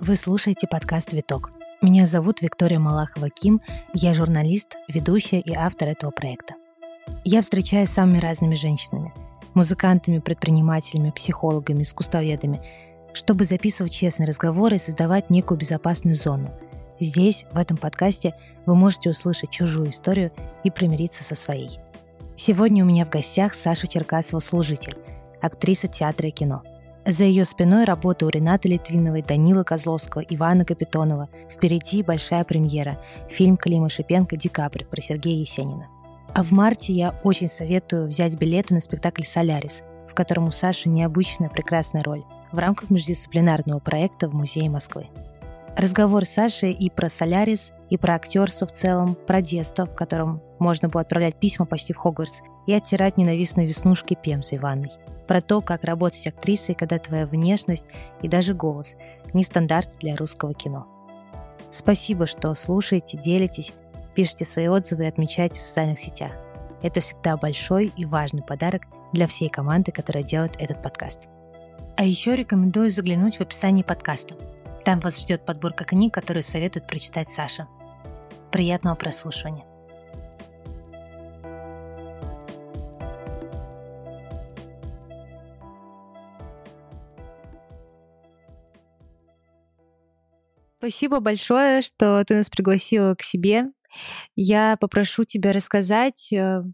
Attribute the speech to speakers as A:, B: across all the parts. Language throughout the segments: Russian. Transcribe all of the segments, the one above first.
A: Вы слушаете подкаст «Виток». Меня зовут Виктория Малахова-Ким, я журналист, ведущая и автор этого проекта. Я встречаюсь с самыми разными женщинами – музыкантами, предпринимателями, психологами, искусствоведами, чтобы записывать честные разговоры и создавать некую безопасную зону. Здесь, в этом подкасте, вы можете услышать чужую историю и примириться со своей. Сегодня у меня в гостях Саша Черкасова-служитель, актриса театра и кино – за ее спиной работа у Ренаты Литвиновой, Данила Козловского, Ивана Капитонова. Впереди большая премьера – фильм Клима Шипенко «Декабрь» про Сергея Есенина. А в марте я очень советую взять билеты на спектакль «Солярис», в котором у Саши необычная прекрасная роль в рамках междисциплинарного проекта в Музее Москвы. Разговор с Сашей и про «Солярис», и про актерство в целом, про детство, в котором можно было отправлять письма почти в Хогвартс, и оттирать ненавистные веснушки пемзой ванной про то, как работать актрисой, когда твоя внешность и даже голос не стандарт для русского кино. Спасибо, что слушаете, делитесь, пишите свои отзывы и отмечаете в социальных сетях. Это всегда большой и важный подарок для всей команды, которая делает этот подкаст. А еще рекомендую заглянуть в описание подкаста. Там вас ждет подборка книг, которые советует прочитать Саша. Приятного прослушивания. Спасибо большое, что ты нас пригласила к себе. Я попрошу тебя рассказать, э,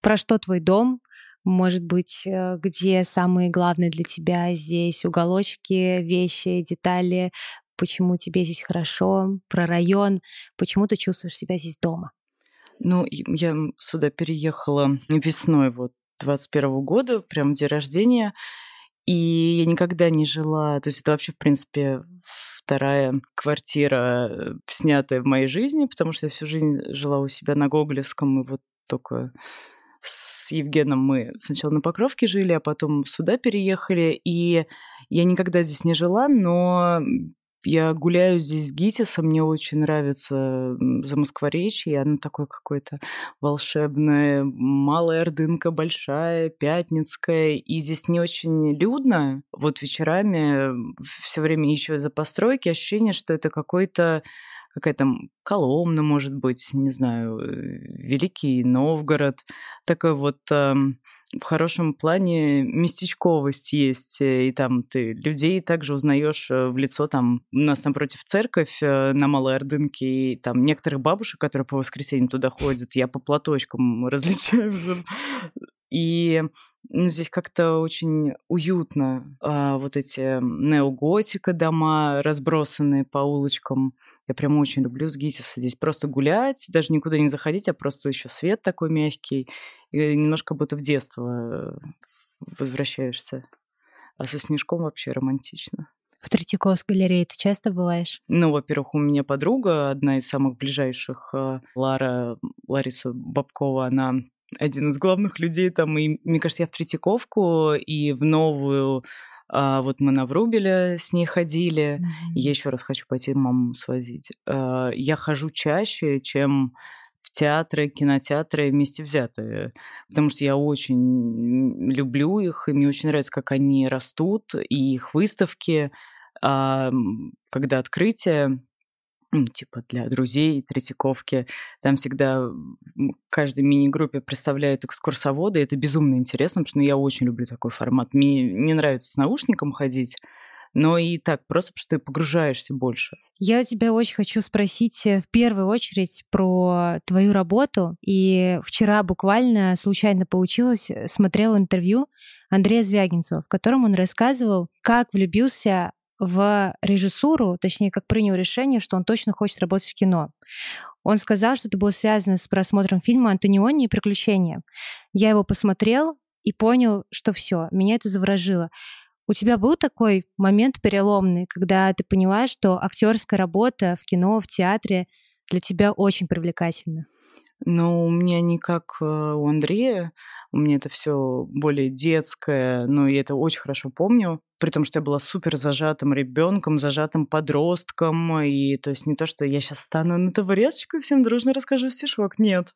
A: про что твой дом, может быть, э, где самые главные для тебя здесь уголочки, вещи, детали, почему тебе здесь хорошо, про район, почему ты чувствуешь себя здесь дома.
B: Ну, я сюда переехала весной вот 21 года, прям день рождения. И я никогда не жила, то есть это вообще, в принципе, вторая квартира, э, снятая в моей жизни, потому что я всю жизнь жила у себя на Гоголевском, и вот только с Евгеном мы сначала на Покровке жили, а потом сюда переехали, и я никогда здесь не жила, но я гуляю здесь с Гитисом, мне очень нравится за Москворечье, оно такое какое-то волшебное, малая Ордынка, большая, Пятницкая, и здесь не очень людно. Вот вечерами все время еще за постройки ощущение, что это какой-то какая-то Коломна, может быть, не знаю, э, Великий Новгород. Такой вот в хорошем плане местечковость есть, э, и там ты людей также узнаешь э, в лицо, там у нас напротив церковь на Малой Ордынке, и там некоторых бабушек, которые по воскресеньям туда ходят, я по платочкам различаю и ну, здесь как-то очень уютно. А, вот эти неоготика дома, разбросанные по улочкам. Я прям очень люблю с Гитиса здесь просто гулять, даже никуда не заходить, а просто еще свет такой мягкий. И немножко будто в детство возвращаешься. А со снежком вообще романтично.
A: В Третьяковской галерее ты часто бываешь?
B: Ну, во-первых, у меня подруга, одна из самых ближайших, а, Лара, Лариса Бабкова, она один из главных людей там. И, мне кажется, я в Третьяковку и в новую а, вот мы на Врубеля с ней ходили. Mm-hmm. Я еще раз хочу пойти маму свозить. А, я хожу чаще, чем в театры, кинотеатры вместе взятые, потому что я очень люблю их, и мне очень нравится, как они растут, и их выставки, а, когда открытие, типа для друзей Третьяковки. Там всегда в каждой мини-группе представляют экскурсоводы, это безумно интересно, потому что ну, я очень люблю такой формат. Мне не нравится с наушником ходить, но и так, просто потому что ты погружаешься больше.
A: Я тебя очень хочу спросить э, в первую очередь про твою работу. И вчера буквально случайно получилось, э, смотрела интервью Андрея Звягинцева, в котором он рассказывал, как влюбился в режиссуру, точнее, как принял решение, что он точно хочет работать в кино. Он сказал, что это было связано с просмотром фильма «Антониони и приключения». Я его посмотрел и понял, что все, меня это заворожило. У тебя был такой момент переломный, когда ты поняла, что актерская работа в кино, в театре для тебя очень привлекательна?
B: Ну, у меня не как э, у Андрея, у меня это все более детское, но я это очень хорошо помню. При том, что я была супер зажатым ребенком, зажатым подростком, и то есть не то, что я сейчас стану на табуреточку и всем дружно расскажу стишок, нет.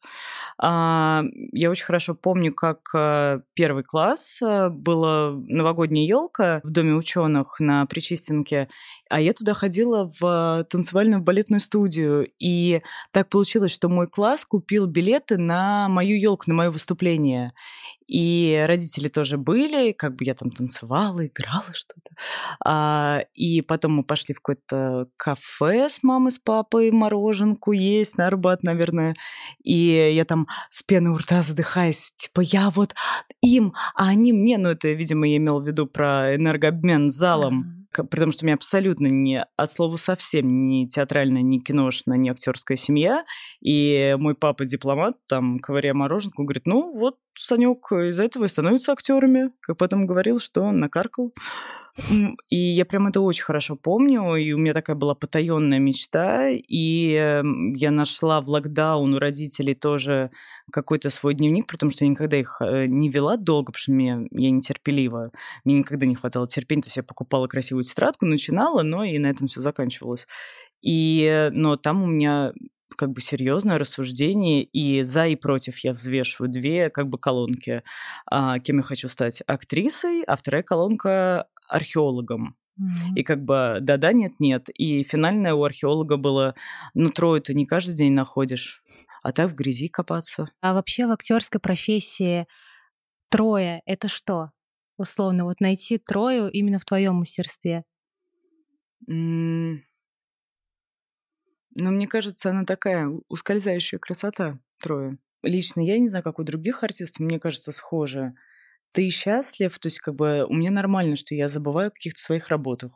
B: А, я очень хорошо помню, как э, первый класс э, была новогодняя елка в Доме ученых на Причистенке, а я туда ходила в танцевальную балетную студию. И так получилось, что мой класс купил билеты на мою елку, на мое выступление. И родители тоже были, как бы я там танцевала, играла что-то. А, и потом мы пошли в какое-то кафе с мамой, с папой, мороженку есть на Арбат, наверное. И я там с пеной у рта задыхаясь, типа, я вот им, а они мне. Ну, это, видимо, я имела в виду про энергообмен с залом потому что у меня абсолютно не от слова совсем не театральная, не киношная, не актерская семья. И мой папа дипломат, там, ковыряя мороженку, говорит, ну вот Санек из-за этого и становится актерами. Как потом говорил, что накаркал. И я прям это очень хорошо помню, и у меня такая была потаенная мечта, и эм, я нашла в локдаун у родителей тоже какой-то свой дневник, потому что я никогда их э, не вела долго, потому что мне, я нетерпелива, мне никогда не хватало терпения, то есть я покупала красивую тетрадку, начинала, но и на этом все заканчивалось. И, но там у меня как бы серьезное рассуждение, и за и против я взвешиваю две как бы колонки. А, кем я хочу стать? Актрисой, а вторая колонка археологом. Mm-hmm. И как бы да-да, нет-нет. И финальное у археолога было, ну, трое ты не каждый день находишь, а так в грязи копаться.
A: А вообще в актерской профессии трое — это что? Условно, вот найти трою именно в твоем мастерстве.
B: Mm. Но мне кажется, она такая ускользающая красота, трое. Лично я не знаю, как у других артистов, мне кажется, схоже ты счастлив, то есть как бы у меня нормально, что я забываю о каких-то своих работах.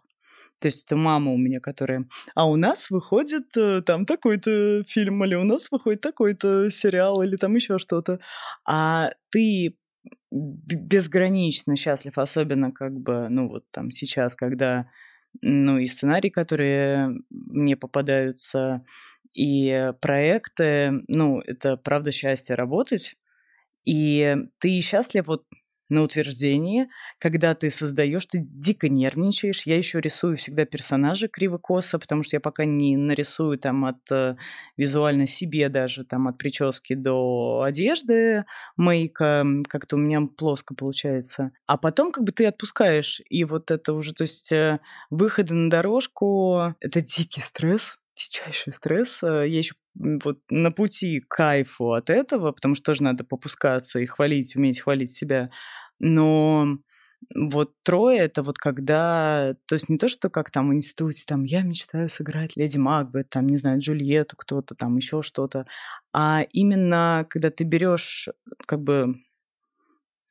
B: То есть это мама у меня, которая... А у нас выходит э, там такой-то фильм, или у нас выходит такой-то сериал, или там еще что-то. А ты безгранично счастлив, особенно как бы, ну вот там сейчас, когда, ну и сценарии, которые мне попадаются, и проекты, ну это правда счастье работать, и ты счастлив вот на утверждении, когда ты создаешь, ты дико нервничаешь. Я еще рисую всегда персонажа криво-косо, потому что я пока не нарисую там от э, визуально себе даже, там от прически до одежды, мейка, как-то у меня плоско получается. А потом как бы ты отпускаешь, и вот это уже, то есть э, выходы на дорожку, это дикий стресс, дичайший стресс. Э, я еще вот на пути к кайфу от этого, потому что тоже надо попускаться и хвалить, уметь хвалить себя. Но вот трое это вот когда, то есть не то, что как там в институте, там я мечтаю сыграть Леди Макбет, там, не знаю, Джульетту, кто-то там, еще что-то, а именно когда ты берешь как бы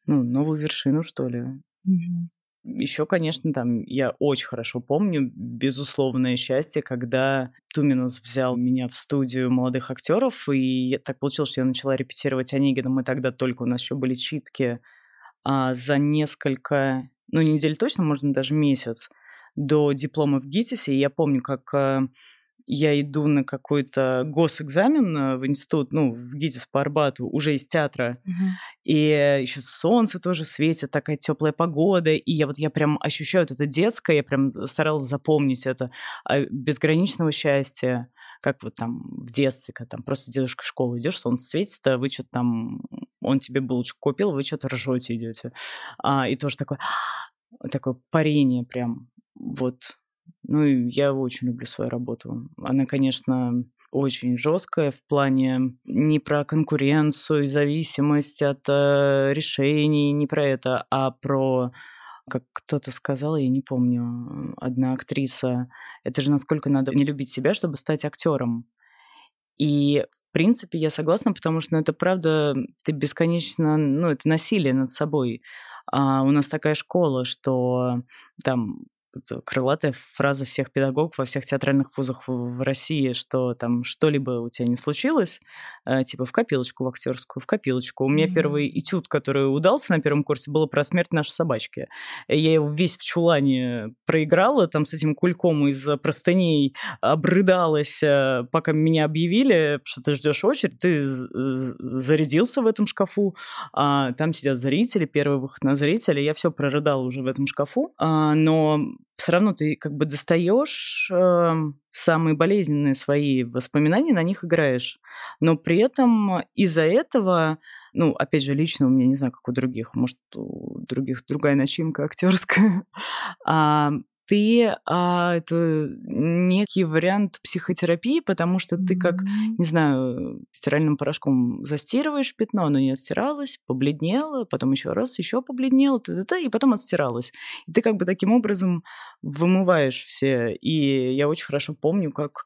B: ну, новую вершину, что ли. Mm-hmm. Еще, конечно, там я очень хорошо помню безусловное счастье, когда Туминус взял меня в студию молодых актеров, и так получилось, что я начала репетировать Онегина. Мы тогда только, у нас еще были читки а, за несколько, ну, недель точно, можно даже месяц до диплома в ГИТИСе. И я помню, как а, я иду на какой-то госэкзамен э, в институт, ну, в ГИТИС по Арбату, уже из театра. Uh-huh. И еще солнце тоже светит, такая теплая погода. И я вот я прям ощущаю вот это детское, я прям старалась запомнить это а, безграничного счастья как вот там в детстве, когда там просто дедушка в школу идешь, солнце светит, а вы что-то там, он тебе булочку купил, вы что-то ржете идете. А, и тоже такое, такое парение прям, вот ну, я очень люблю свою работу. Она, конечно, очень жесткая в плане не про конкуренцию и зависимость от э, решений, не про это, а про как кто-то сказал, я не помню, одна актриса, это же насколько надо не любить себя, чтобы стать актером. И, в принципе, я согласна, потому что ну, это правда, ты бесконечно, ну, это насилие над собой. А у нас такая школа, что там крылатая фраза всех педагогов во всех театральных вузах в, России, что там что-либо у тебя не случилось, э, типа в копилочку, в актерскую, в копилочку. У меня mm-hmm. первый этюд, который удался на первом курсе, было про смерть нашей собачки. Я его весь в чулане проиграла, там с этим кульком из простыней обрыдалась, э, пока меня объявили, что ты ждешь очередь, ты зарядился в этом шкафу, а там сидят зрители, первый выход на зрителя, я все прорыдала уже в этом шкафу, а, но все равно ты как бы достаешь э, самые болезненные свои воспоминания, на них играешь. Но при этом из-за этого, ну, опять же, лично у меня, не знаю, как у других, может, у других другая начинка актерская, а, ты а, это некий вариант психотерапии, потому что ты как, не знаю, стиральным порошком застирываешь пятно, оно не отстиралось, побледнело, потом еще раз еще побледнело, т -т -т, и потом отстиралось. И ты как бы таким образом вымываешь все. И я очень хорошо помню, как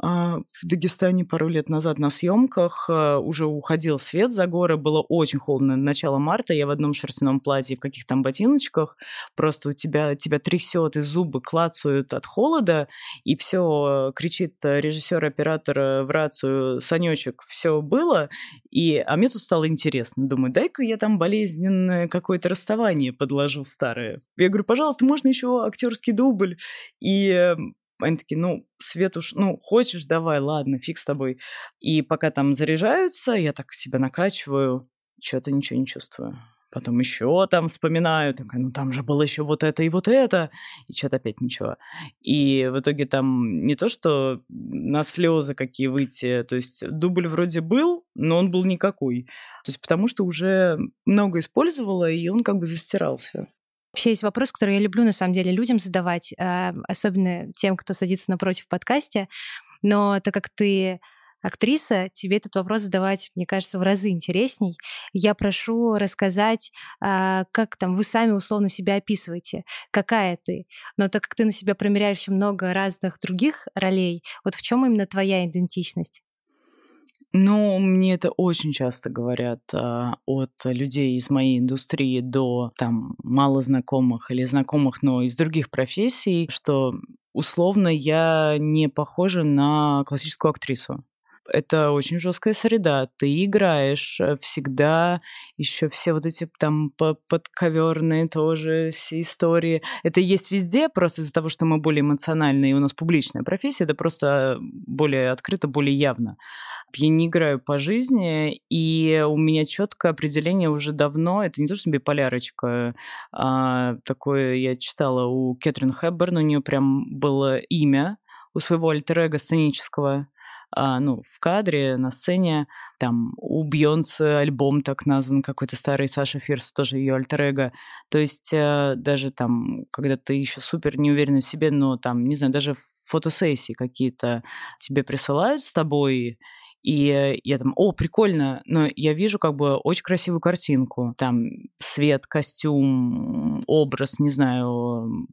B: в Дагестане пару лет назад на съемках а, уже уходил свет за горы, было очень холодно, начало марта, я в одном шерстяном платье, в каких там ботиночках, просто у тебя, тебя трясет, и зубы клацают от холода, и все кричит режиссер, оператор в рацию, Санечек, все было, и, а мне тут стало интересно, думаю, дай-ка я там болезненное какое-то расставание подложу старое. Я говорю, пожалуйста, можно еще актерский дубль? И они такие, ну, свет уж, ну, хочешь, давай, ладно, фиг с тобой. И пока там заряжаются, я так себя накачиваю, что-то ничего не чувствую. Потом еще там вспоминаю, такая, ну там же было еще вот это и вот это, и что-то опять ничего. И в итоге там не то, что на слезы какие выйти, то есть дубль вроде был, но он был никакой. То есть потому что уже много использовала, и он как бы застирался.
A: Вообще есть вопрос, который я люблю на самом деле людям задавать, а, особенно тем, кто садится напротив в подкасте. Но так как ты актриса, тебе этот вопрос задавать, мне кажется, в разы интересней. Я прошу рассказать, а, как там вы сами условно себя описываете, какая ты. Но так как ты на себя примеряешь много разных других ролей, вот в чем именно твоя идентичность?
B: Ну, мне это очень часто говорят а, от людей из моей индустрии до там мало знакомых или знакомых, но из других профессий, что условно я не похожа на классическую актрису это очень жесткая среда. Ты играешь э, всегда еще все вот эти там подковерные тоже все истории. Это есть везде, просто из-за того, что мы более эмоциональные, и у нас публичная профессия, это просто более открыто, более явно. Я не играю по жизни, и у меня четкое определение уже давно. Это не то, что биполярочка. А, такое я читала у Кэтрин Хэбберн, у нее прям было имя у своего альтер сценического а, ну, в кадре, на сцене. Там у Бьонса альбом так назван, какой-то старый Саша Фирс, тоже ее альтер -эго. То есть э, даже там, когда ты еще супер не уверен в себе, но там, не знаю, даже фотосессии какие-то тебе присылают с тобой, и я там, о, прикольно, но я вижу как бы очень красивую картинку. Там свет, костюм, образ, не знаю,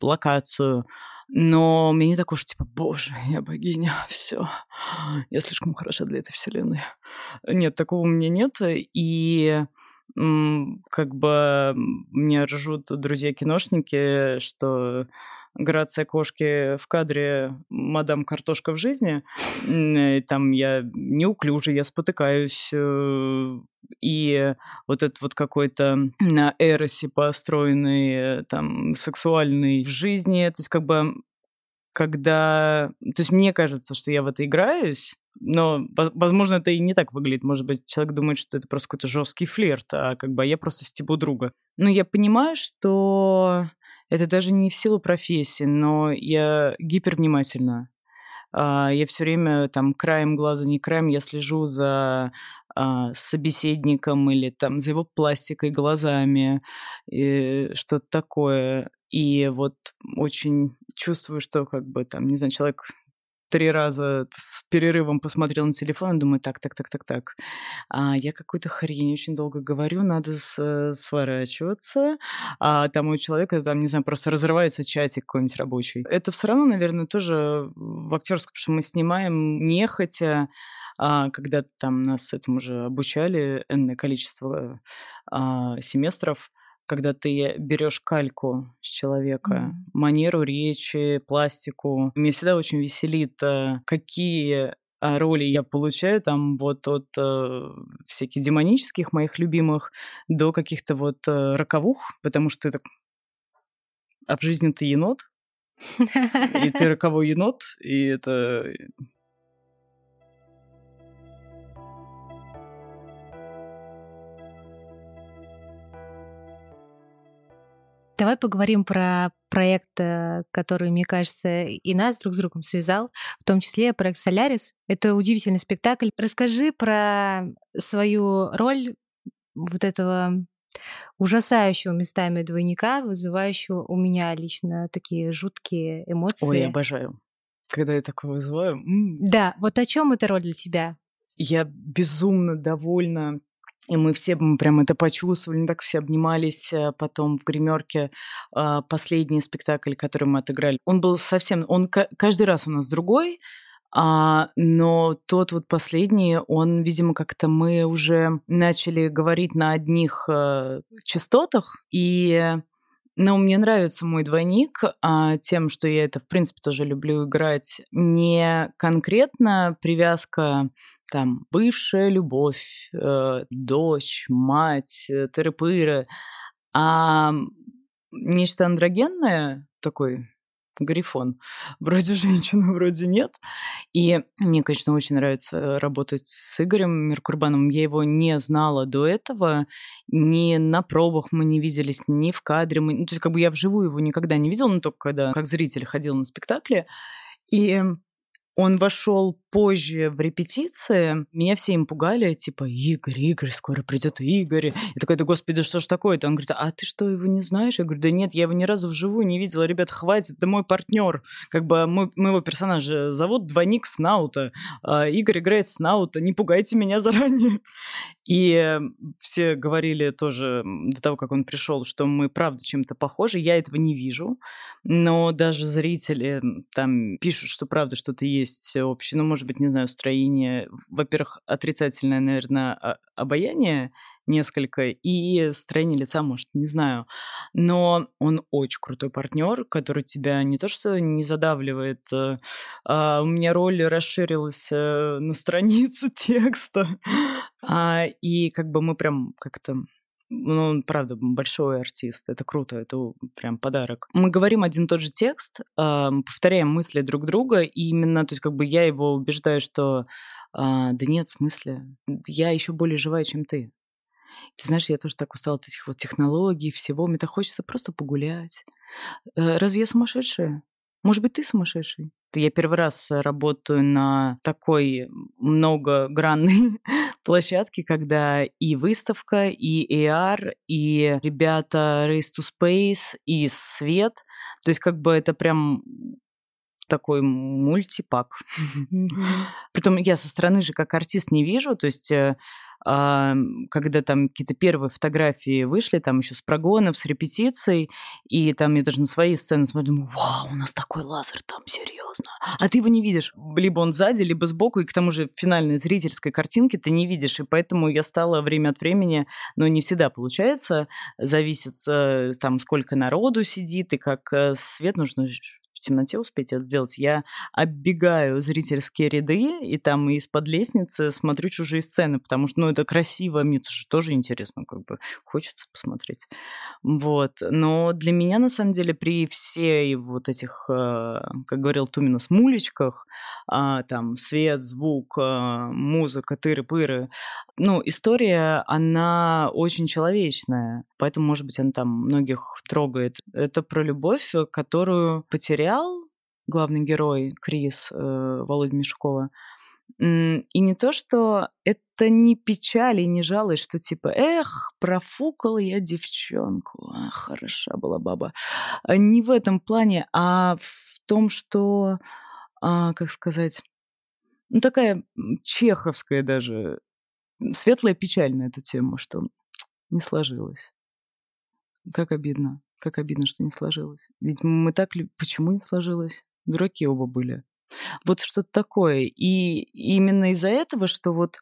B: локацию. Но мне не такое, что типа, боже, я богиня, все, я слишком хороша для этой вселенной. Нет, такого у меня нет. И как бы мне ржут друзья-киношники, что грация кошки в кадре «Мадам Картошка в жизни». Там я неуклюже, я спотыкаюсь. Э, и вот этот вот какой-то на эросе построенный, там, сексуальный в жизни, то есть как бы когда... То есть мне кажется, что я в это играюсь, но, возможно, это и не так выглядит. Может быть, человек думает, что это просто какой-то жесткий флирт, а как бы я просто стебу друга. Но я понимаю, что это даже не в силу профессии, но я гипервнимательна. А, я все время там краем глаза, не краем, я слежу за а, собеседником или там за его пластикой, глазами, что-то такое. И вот очень чувствую, что как бы там, не знаю, человек три раза с перерывом посмотрел на телефон и думаю, так, так, так, так, так. А я какую-то хрень очень долго говорю, надо с, сворачиваться. А там у человека, там, не знаю, просто разрывается чатик какой-нибудь рабочий. Это все равно, наверное, тоже в актерском, что мы снимаем нехотя, а, когда там нас этому уже обучали энное количество а, семестров, когда ты берешь кальку с человека, mm-hmm. манеру речи, пластику. Меня всегда очень веселит, э, какие а, роли я получаю там вот от э, всяких демонических моих любимых до каких-то вот э, роковух, потому что это... А в жизни ты енот, и ты роковой енот, и это
A: Давай поговорим про проект, э, который, мне кажется, и нас друг с другом связал, в том числе проект «Солярис». Это удивительный спектакль. Расскажи про свою роль вот этого ужасающего местами двойника, вызывающего у меня лично такие жуткие эмоции.
B: Ой, я обожаю, когда я такое вызываю.
A: Да, вот о чем эта роль для тебя?
B: Я безумно довольна и мы все прям это почувствовали, так все обнимались э, потом в гримерке. А, последний спектакль, который мы отыграли, он был совсем... Он каждый раз у нас другой, а, но тот вот последний, он, видимо, как-то мы уже начали говорить на одних а, частотах, и но мне нравится мой двойник а, тем, что я это, в принципе, тоже люблю играть. Не конкретно привязка там бывшая любовь, э, дочь, мать, э, а нечто андрогенное, такой грифон. Вроде женщина, вроде нет. И мне, конечно, очень нравится работать с Игорем Меркурбаном. Я его не знала до этого. Ни на пробах мы не виделись, ни в кадре. Мы... Ну, то есть как бы я вживую его никогда не видела, но только когда как зритель ходил на спектакле. И он вошел позже в репетиции, меня все им пугали, типа, Игорь, Игорь, скоро придет Игорь. Я такой, да господи, что ж такое-то? Он говорит, а ты что, его не знаешь? Я говорю, да нет, я его ни разу вживую не видела. Ребят, хватит, это мой партнер. Как бы мой, моего персонажа зовут Двойник Снаута. А Игорь играет Снаута, не пугайте меня заранее. И все говорили тоже до того, как он пришел, что мы правда чем-то похожи. Я этого не вижу, но даже зрители там пишут, что правда что-то есть общее. Ну, может быть, не знаю, строение. Во-первых, отрицательное, наверное, обаяние несколько, и строение лица, может, не знаю. Но он очень крутой партнер, который тебя не то что не задавливает, э, а у меня роль расширилась э, на страницу текста, а, и как бы мы прям как-то ну, он, правда, большой артист. Это круто, это прям подарок. Мы говорим один и тот же текст, повторяем мысли друг друга, и именно, то есть как бы я его убеждаю, что а, да нет, в смысле, я еще более живая, чем ты. Ты знаешь, я тоже так устала от этих вот технологий, всего. Мне так хочется просто погулять. Э, разве я сумасшедшая? Может быть, ты сумасшедший? Я первый раз работаю на такой многогранной площадке, когда и выставка, и AR, и ребята Race to Space, и свет. То есть как бы это прям такой мультипак. Притом я со стороны же как артист не вижу, то есть э, когда там какие-то первые фотографии вышли, там еще с прогонов, с репетицией, и там я даже на свои сцены смотрю, думаю, вау, у нас такой лазер там, серьезно. А ты его не видишь. Либо он сзади, либо сбоку, и к тому же финальной зрительской картинки ты не видишь. И поэтому я стала время от времени, но не всегда получается, зависит э, там сколько народу сидит, и как э, свет нужно темноте успеть это сделать. Я оббегаю зрительские ряды и там из-под лестницы смотрю чужие сцены, потому что, ну, это красиво, мне тоже, тоже интересно, как бы хочется посмотреть. Вот. Но для меня, на самом деле, при всей вот этих, э, как говорил Тумина, смулечках, а, там, свет, звук, э, музыка, тыры-пыры, ну, история, она очень человечная, поэтому, может быть, она там многих трогает. Это про любовь, которую потерял главный герой Крис э, Володя Мешкова. И не то, что это не печаль и не жалость, что типа, эх, профукала я девчонку, а, хороша была баба. А не в этом плане, а в том, что, а, как сказать, ну такая чеховская даже светлая печаль на эту тему, что не сложилось. Как обидно. Как обидно, что не сложилось. Ведь мы так... Почему не сложилось? Дураки оба были. Вот что-то такое. И именно из-за этого, что вот,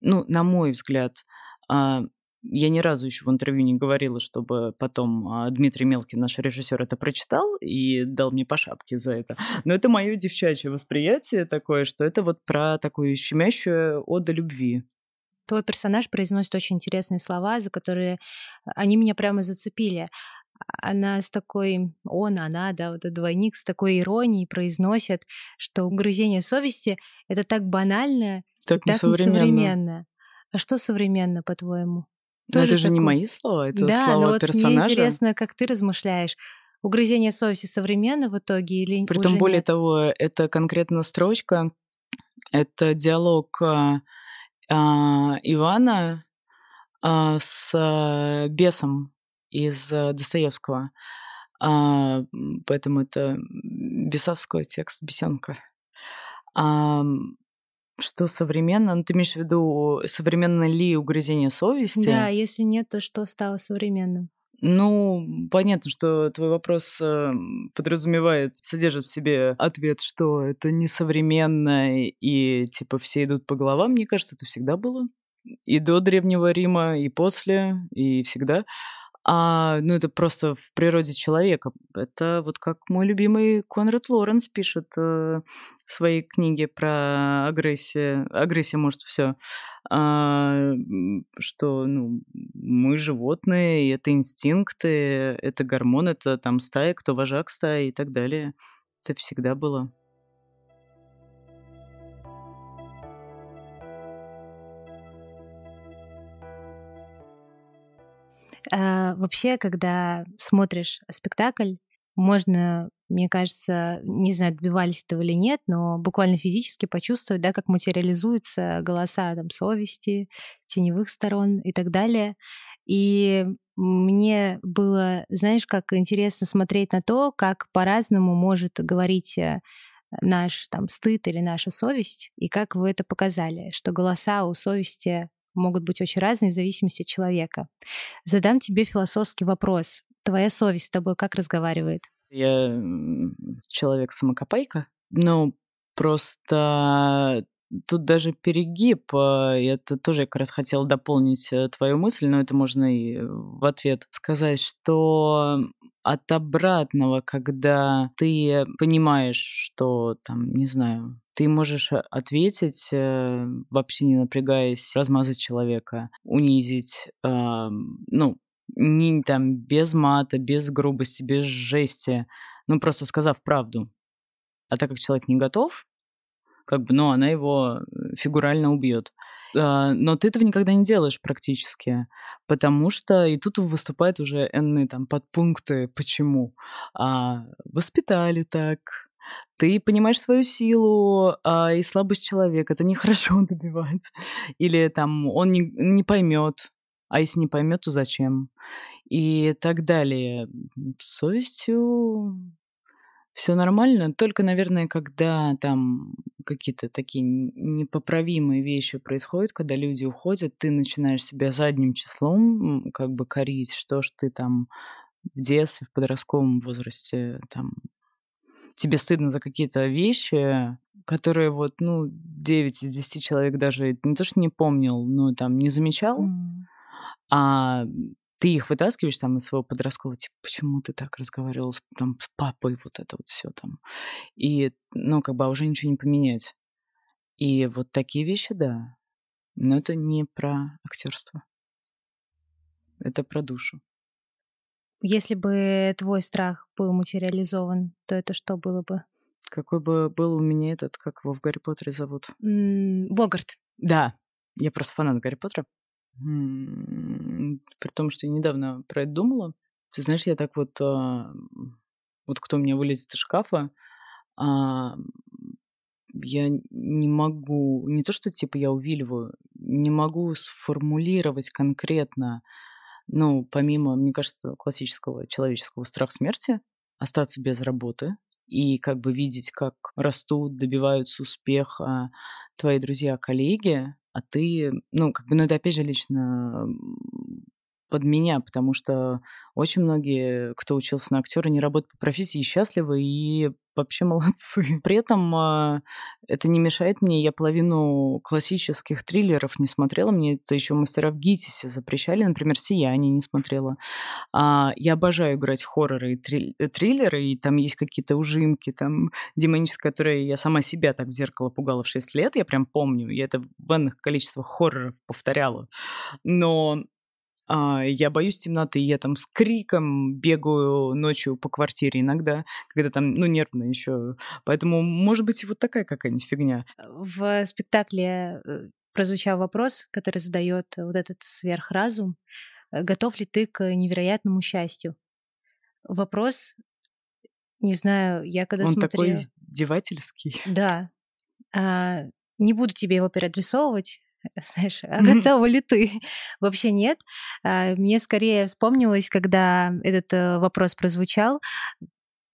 B: ну, на мой взгляд, а, я ни разу еще в интервью не говорила, чтобы потом а, Дмитрий Мелкин, наш режиссер, это прочитал и дал мне по шапке за это. Но это мое девчачье восприятие такое, что это вот про такую щемящую оду любви.
A: Твой персонаж произносит очень интересные слова, за которые они меня прямо зацепили она с такой, он, она, да, вот этот двойник с такой иронией произносит, что угрызение совести — это так банально,
B: так,
A: так
B: несовременно.
A: несовременно. А что современно, по-твоему?
B: Но это же такой... не мои слова, это
A: да,
B: слова
A: но вот
B: персонажа.
A: мне интересно, как ты размышляешь. Угрызение совести современно в итоге или
B: Притом,
A: уже
B: более
A: нет?
B: того, это конкретно строчка, это диалог а, а, Ивана а, с а, бесом из э, Достоевского. А, поэтому это бесовской текст, бесенка. А, что современно? Ну, ты имеешь в виду, современно ли угрызение совести?
A: Да, если нет, то что стало современным?
B: Ну, понятно, что твой вопрос э, подразумевает, содержит в себе ответ, что это несовременно, и типа все идут по головам. Мне кажется, это всегда было. И до Древнего Рима, и после, и всегда. А, ну, это просто в природе человека. Это вот как мой любимый Конрад Лоренс пишет э, в своей книге про агрессию. Агрессия может все. А, что, ну, мы животные, и это инстинкты, это гормон, это там стая, кто вожак стаи и так далее. Это всегда было.
A: А, вообще, когда смотришь спектакль, можно, мне кажется, не знаю, добивались этого или нет, но буквально физически почувствовать, да, как материализуются голоса там, совести, теневых сторон и так далее. И мне было, знаешь, как интересно смотреть на то, как по-разному может говорить э, наш там стыд или наша совесть, и как вы это показали, что голоса у совести могут быть очень разные в зависимости от человека. Задам тебе философский вопрос. Твоя совесть с тобой как разговаривает?
B: Я человек-самокопайка. Ну, просто тут даже перегиб. А, это тоже я как раз хотела дополнить э, твою мысль, но это можно и в ответ сказать, что от обратного, когда ты понимаешь, что там, не знаю, ты можешь э, ответить, э, вообще не напрягаясь, размазать человека, унизить, ну, не там без мата, без грубости, без жести, ну, просто сказав правду. А так как человек не готов, как бы, ну, она его э, фигурально убьет. А, но ты этого никогда не делаешь практически, потому что и тут выступают уже энные там подпункты, почему. А, воспитали так, ты понимаешь свою силу а, и слабость человека, это нехорошо добивать. Или там он не, не поймет, а если не поймет, то зачем? И так далее. Совестью все нормально, только, наверное, когда там какие-то такие непоправимые вещи происходят, когда люди уходят, ты начинаешь себя задним числом как бы корить, что ж ты там в детстве, в подростковом возрасте там тебе стыдно за какие-то вещи, которые вот, ну, 9 из 10 человек даже не то, что не помнил, но там не замечал, mm. а ты их вытаскиваешь там из своего подросткового, типа, почему ты так разговаривал с, там, с папой, вот это вот все там. И, ну, как бы, а уже ничего не поменять. И вот такие вещи, да. Но это не про актерство. Это про душу.
A: Если бы твой страх был материализован, то это что было бы?
B: Какой бы был у меня этот, как его в Гарри Поттере зовут?
A: Богарт.
B: Да, я просто фанат Гарри Поттера. При том, что я недавно про это думала. Ты знаешь, я так вот... А, вот кто мне вылезет из шкафа, а, я не могу... Не то, что типа я увиливаю, не могу сформулировать конкретно, ну, помимо, мне кажется, классического человеческого страха смерти, остаться без работы и как бы видеть, как растут, добиваются успеха твои друзья, коллеги, а ты, ну, как бы, ну, это опять же лично под меня, потому что очень многие, кто учился на актера, не работают по профессии, счастливы и вообще молодцы. При этом э, это не мешает мне, я половину классических триллеров не смотрела, мне это еще мастера в ГИТИСе запрещали, например, «Сияние» не смотрела. А, я обожаю играть хорроры и триллеры, и там есть какие-то ужимки, там демонические, которые я сама себя так в зеркало пугала в 6 лет, я прям помню, я это в энных количествах хорроров повторяла. Но а, я боюсь темноты, я там с криком бегаю ночью по квартире иногда, когда там, ну, нервно еще. Поэтому, может быть, и вот такая какая-нибудь фигня.
A: В спектакле э, прозвучал вопрос, который задает вот этот сверхразум. Э, готов ли ты к невероятному счастью? Вопрос, не знаю, я когда
B: Он
A: смотрела...
B: такой издевательский.
A: Да. А, не буду тебе его переадресовывать, знаешь, а готова ли ты? Вообще нет. А, мне скорее вспомнилось, когда этот э, вопрос прозвучал,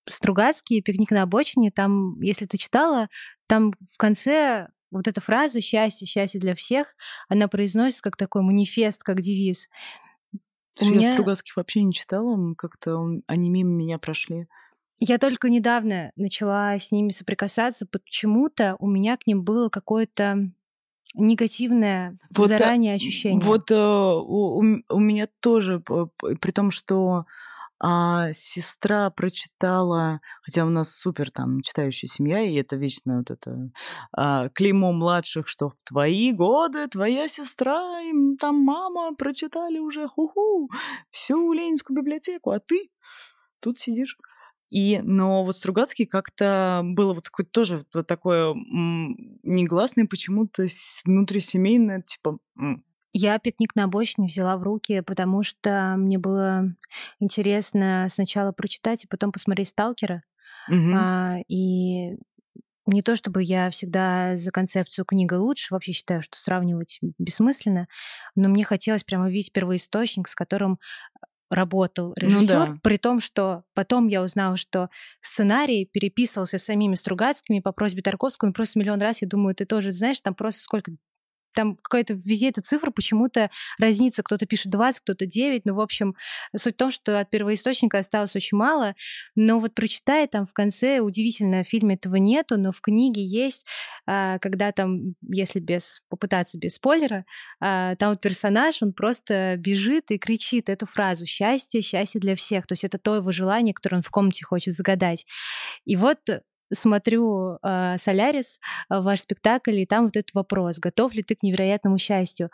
A: Стругацкий, «Пикник на обочине», там, если ты читала, там в конце вот эта фраза «счастье, счастье для всех», она произносится как такой манифест, как девиз.
B: Я меня... Стругацких вообще не читала, как-то они мимо меня прошли.
A: Я только недавно начала с ними соприкасаться, почему-то у меня к ним было какое-то негативное вот, заранее ощущение.
B: Вот э, у, у меня тоже, при том, что а сестра прочитала, хотя у нас супер там читающая семья, и это вечно вот это а, клеймо младших, что в твои годы твоя сестра и там мама прочитали уже ху-ху, всю Ленинскую библиотеку, а ты тут сидишь. И, но вот Стругацкий как-то было вот такое, тоже вот такое негласное почему-то внутрисемейное, типа...
A: Я пикник на обочине взяла в руки, потому что мне было интересно сначала прочитать и потом посмотреть «Сталкера». Угу. А, и не то чтобы я всегда за концепцию книга лучше, вообще считаю, что сравнивать бессмысленно, но мне хотелось прямо видеть первоисточник, с которым работал режиссер, ну, да. при том, что потом я узнала, что сценарий переписывался самими Стругацкими по просьбе Тарковского, он просто миллион раз, я думаю, ты тоже знаешь, там просто сколько там какая-то везде эта цифра почему-то разнится. Кто-то пишет 20, кто-то 9. Ну, в общем, суть в том, что от первоисточника осталось очень мало. Но вот прочитая там в конце, удивительно, в фильме этого нету, но в книге есть, а, когда там, если без попытаться без спойлера, а, там вот персонаж, он просто бежит и кричит эту фразу «счастье, счастье для всех». То есть это то его желание, которое он в комнате хочет загадать. И вот смотрю э, «Солярис», э, ваш спектакль, и там вот этот вопрос, готов ли ты к невероятному счастью.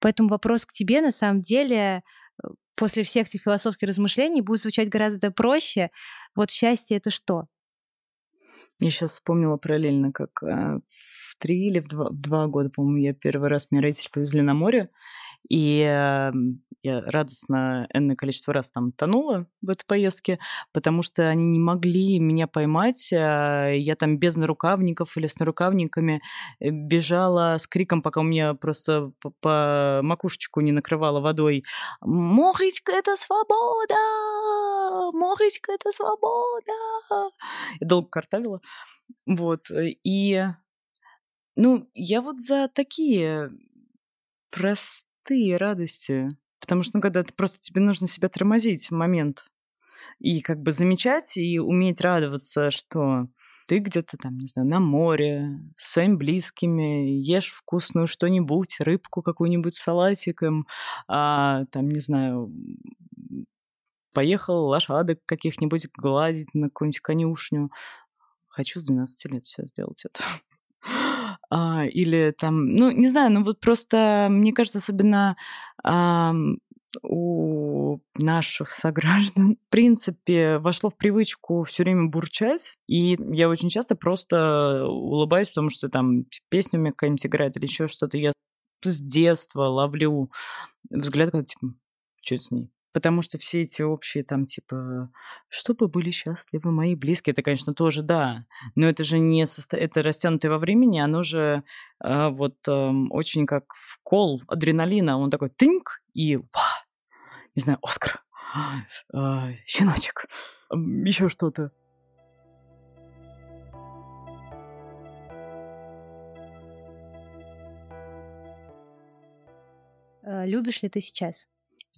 A: Поэтому вопрос к тебе на самом деле э, после всех этих философских размышлений будет звучать гораздо проще. Вот счастье — это что?
B: Я сейчас вспомнила параллельно, как э, в три или в два, в два года, по-моему, я первый раз меня родители повезли на море, и э, я радостно энное количество раз там тонула в этой поездке, потому что они не могли меня поймать. Э, я там без нарукавников или с нарукавниками э, бежала с криком, пока у меня просто по, макушечку не накрывала водой. «Мохочка, это свобода! Мохочка, это свобода!» Я долго картавила. Вот. Э, и ну, я вот за такие простые простые радости. Потому что, ну, когда ты просто тебе нужно себя тормозить в момент и как бы замечать и уметь радоваться, что ты где-то там, не знаю, на море, с своими близкими, ешь вкусную что-нибудь, рыбку какую-нибудь с салатиком, а, там, не знаю, поехал лошадок каких-нибудь гладить на какую-нибудь конюшню. Хочу с 12 лет сейчас сделать это. А, или там, ну, не знаю, ну вот просто, мне кажется, особенно а, у наших сограждан, в принципе, вошло в привычку все время бурчать, и я очень часто просто улыбаюсь, потому что там песня у меня какая-нибудь играет или еще что-то, я с детства ловлю взгляд, когда типа, что с ней? Потому что все эти общие там типа, чтобы были счастливы мои близкие, это, конечно, тоже да. Но это же не состо... это растянутое во времени, оно же э, вот э, очень как вкол адреналина. Он такой тынк и ва, не знаю, Оскар, э, щеночек, еще что-то.
A: Любишь ли ты сейчас?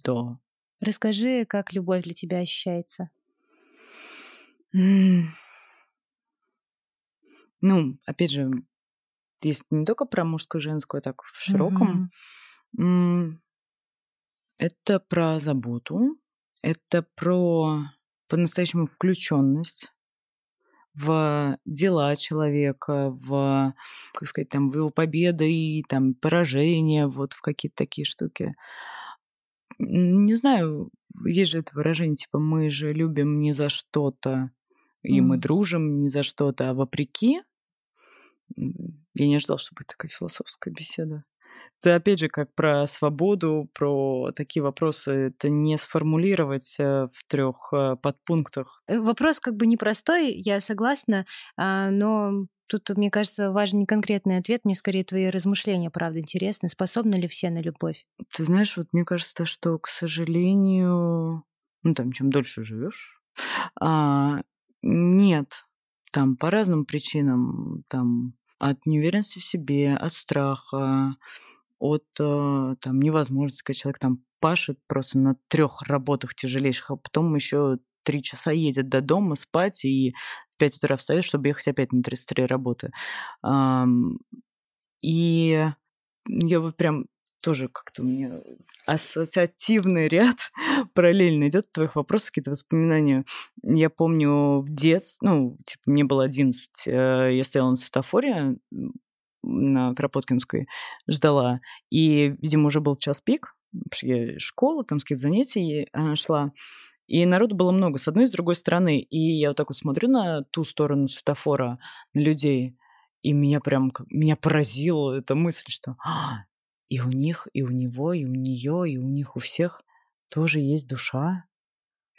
B: Да.
A: Расскажи, как любовь для тебя ощущается.
B: Ну, опять же, есть не только про мужскую женскую, а так в широком. Mm-hmm. Это про заботу, это про по-настоящему включенность в дела человека, в, как сказать, там, в его победы и там поражения, вот в какие-то такие штуки. Не знаю, есть же это выражение, типа, мы же любим не за что-то, и mm. мы дружим не за что-то, а вопреки. Я не ожидал, что будет такая философская беседа. Это опять же как про свободу, про такие вопросы. Это не сформулировать э, в трех э, подпунктах.
A: Э, вопрос как бы непростой, я согласна, а, но тут, мне кажется, важен не конкретный ответ, мне скорее твои размышления, правда, интересны. Способны ли все на любовь?
B: Ты знаешь, вот мне кажется, что, к сожалению, ну там, чем дольше живешь, а, нет, там по разным причинам, там от неуверенности в себе, от страха, от э, там, невозможности, когда человек там пашет просто на трех работах тяжелейших, а потом еще три часа едет до дома спать и в 5 утра встает, чтобы ехать опять на 33 работы. И я вот прям тоже как-то у меня ассоциативный ряд параллельно идет твоих вопросов, какие-то воспоминания. Я помню в детстве, ну, типа, мне было 11, э, я стояла на светофоре на Кропоткинской, ждала, и, видимо, уже был час пик, школа, там с каких-то занятий э, шла, и народу было много с одной и с другой стороны. И я вот так вот смотрю на ту сторону светофора, на людей, и меня прям, меня поразила эта мысль, что а, и у них, и у него, и у нее, и у них у всех тоже есть душа.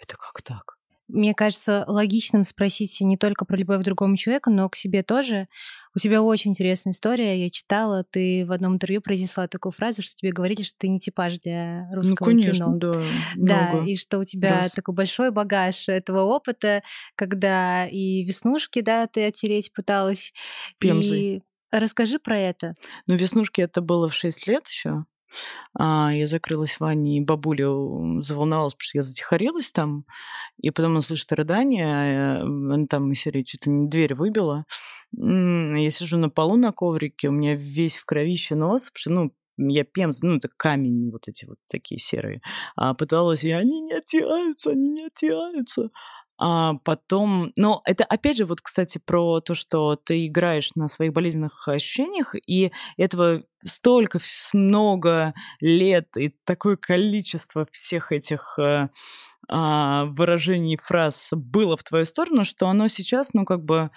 B: Это как так?
A: Мне кажется логичным спросить не только про любовь к другому человеку, но к себе тоже. У тебя очень интересная история. Я читала, ты в одном интервью произнесла такую фразу, что тебе говорили, что ты не типаж для ну, русского
B: ну, конечно,
A: кино.
B: Да,
A: да,
B: много.
A: и что у тебя раз. такой большой багаж этого опыта, когда и веснушки, да, ты оттереть пыталась.
B: Пемзой.
A: И расскажи про это.
B: Ну, веснушки это было в 6 лет еще. А, я закрылась в ванне, и бабуля заволновалась, потому что я затихарилась там. И потом она слышит рыдание, она там из серии не дверь выбила. Я сижу на полу на коврике, у меня весь в кровище нос, потому что, ну, я пемз, ну, это камень, вот эти вот такие серые. А пыталась, и они не оттираются, они не оттираются. А потом, но это опять же вот, кстати, про то, что ты играешь на своих болезненных ощущениях, и этого столько много лет и такое количество всех этих э, а, выражений, фраз было в твою сторону, что оно сейчас, ну, как бы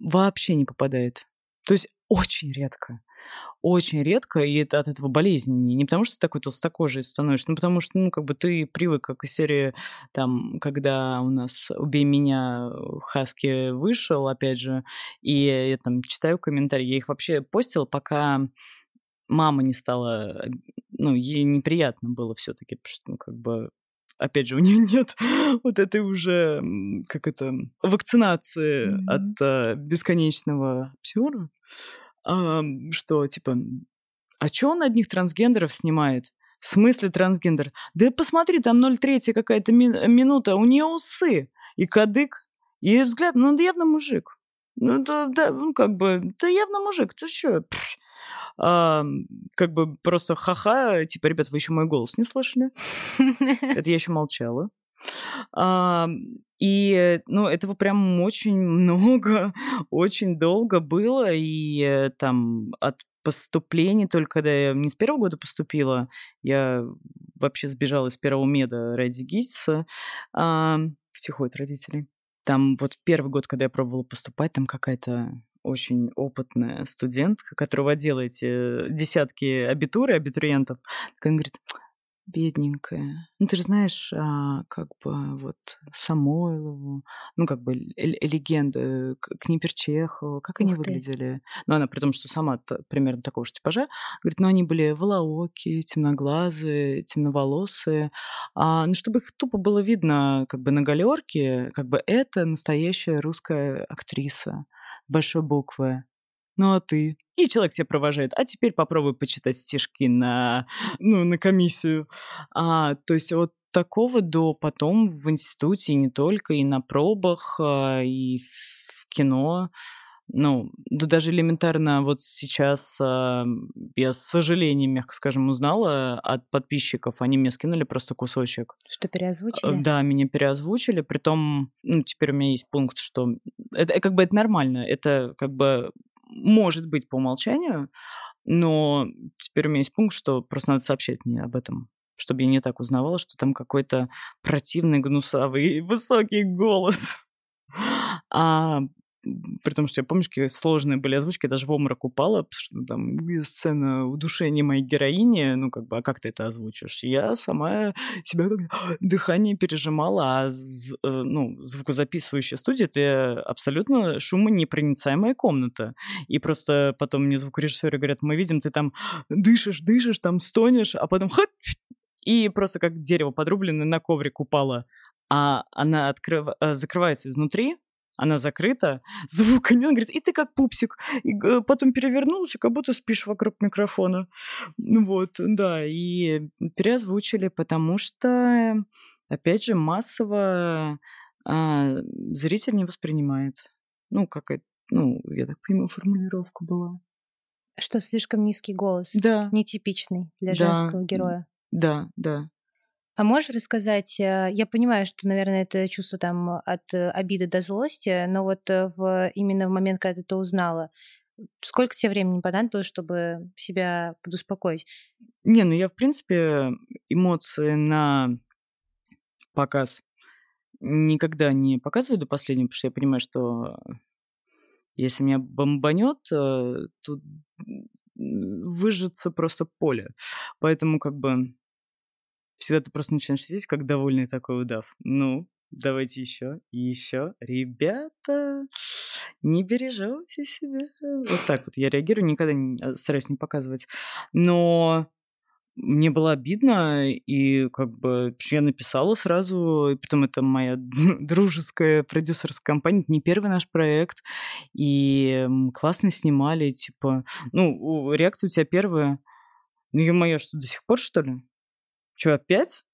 B: вообще не попадает. То есть очень редко очень редко, и это от этого болезненнее. Не потому, что ты такой толстокожий становишься, но потому что, ну, как бы ты привык, как из серии, там, когда у нас «Убей меня» Хаски вышел, опять же, и я там читаю комментарии, я их вообще постила, пока мама не стала, ну, ей неприятно было все таки потому что, ну, как бы опять же, у нее нет вот этой уже, как это, вакцинации mm-hmm. от а, бесконечного псюра что, типа, а чё он одних трансгендеров снимает? В смысле трансгендер? Да посмотри, там 0,3 какая-то ми- минута, у нее усы и кадык, и взгляд, ну, да явно мужик. Ну, да, да, ну, как бы, да явно мужик, ты чё? А, как бы просто ха-ха, типа, ребят, вы еще мой голос не слышали? Это я еще молчала. И, ну, этого прям очень много, очень долго было, и э, там от поступлений, только когда я не с первого года поступила, я вообще сбежала из первого меда ради ГИСа, а, в от родителей. Там вот первый год, когда я пробовала поступать, там какая-то очень опытная студентка, которая водила эти десятки абитуры, абитуриентов, она говорит, бедненькая. Ну, ты же знаешь, а, как бы вот Самойлову, ну, как бы легенды, Книпер Чехова, как они выглядели. Ну, она при том, что сама примерно такого же типажа, говорит, ну, они были волооки, темноглазые, темноволосые. А, ну, чтобы их тупо было видно как бы на галерке, как бы это настоящая русская актриса большой буквы. Ну, а ты? И человек тебя провожает. А теперь попробуй почитать стишки на, ну, на комиссию. А, то есть вот такого до потом в институте, и не только, и на пробах, а, и в кино. Ну, да даже элементарно вот сейчас э, я с сожалением, мягко скажем, узнала от подписчиков. Они мне скинули просто кусочек.
A: Что переозвучили?
B: Да, меня переозвучили. Притом, ну, теперь у меня есть пункт, что это как бы это нормально. Это как бы может быть по умолчанию, но теперь у меня есть пункт, что просто надо сообщать мне об этом чтобы я не так узнавала, что там какой-то противный, гнусавый, высокий голос. А при том, что я помню, какие сложные были озвучки, я даже в обморок упала, потому что там сцена удушения моей героини, ну, как бы, а как ты это озвучишь? Я сама себя как дыхание пережимала, а, э, ну, звукозаписывающая студия — это абсолютно шумонепроницаемая комната. И просто потом мне звукорежиссеры говорят, мы видим, ты там дышишь, дышишь, там стонешь, а потом хат, и просто как дерево подрубленное на коврик упало, а она открыв... Э, закрывается изнутри, она закрыта, звука нет, он говорит, и ты как пупсик. И потом перевернулся, как будто спишь вокруг микрофона. Ну вот, да, и переозвучили, потому что, опять же, массово а, зритель не воспринимает. Ну, как это, ну, я так понимаю, формулировка была.
A: Что слишком низкий голос.
B: Да.
A: Нетипичный для да. женского героя.
B: Да, да.
A: А можешь рассказать, э, я понимаю, что, наверное, это чувство там от э, обиды до злости, но вот э, в, именно в момент, когда ты это узнала, сколько тебе времени понадобилось, чтобы себя подуспокоить?
B: Не, ну я, в принципе, эмоции на показ никогда не показываю до последнего, потому что я понимаю, что если меня бомбанет, то выжжется просто поле. Поэтому как бы всегда ты просто начинаешь сидеть, как довольный такой удав. Ну, давайте еще и еще. Ребята, не бережете себя. Вот так вот я реагирую, никогда не, а, стараюсь не показывать. Но мне было обидно, и как бы я написала сразу, и потом это моя дружеская продюсерская компания, это не первый наш проект, и классно снимали, типа, ну, реакция у тебя первая, ну, ё-моё, что до сих пор, что ли? Что, опять?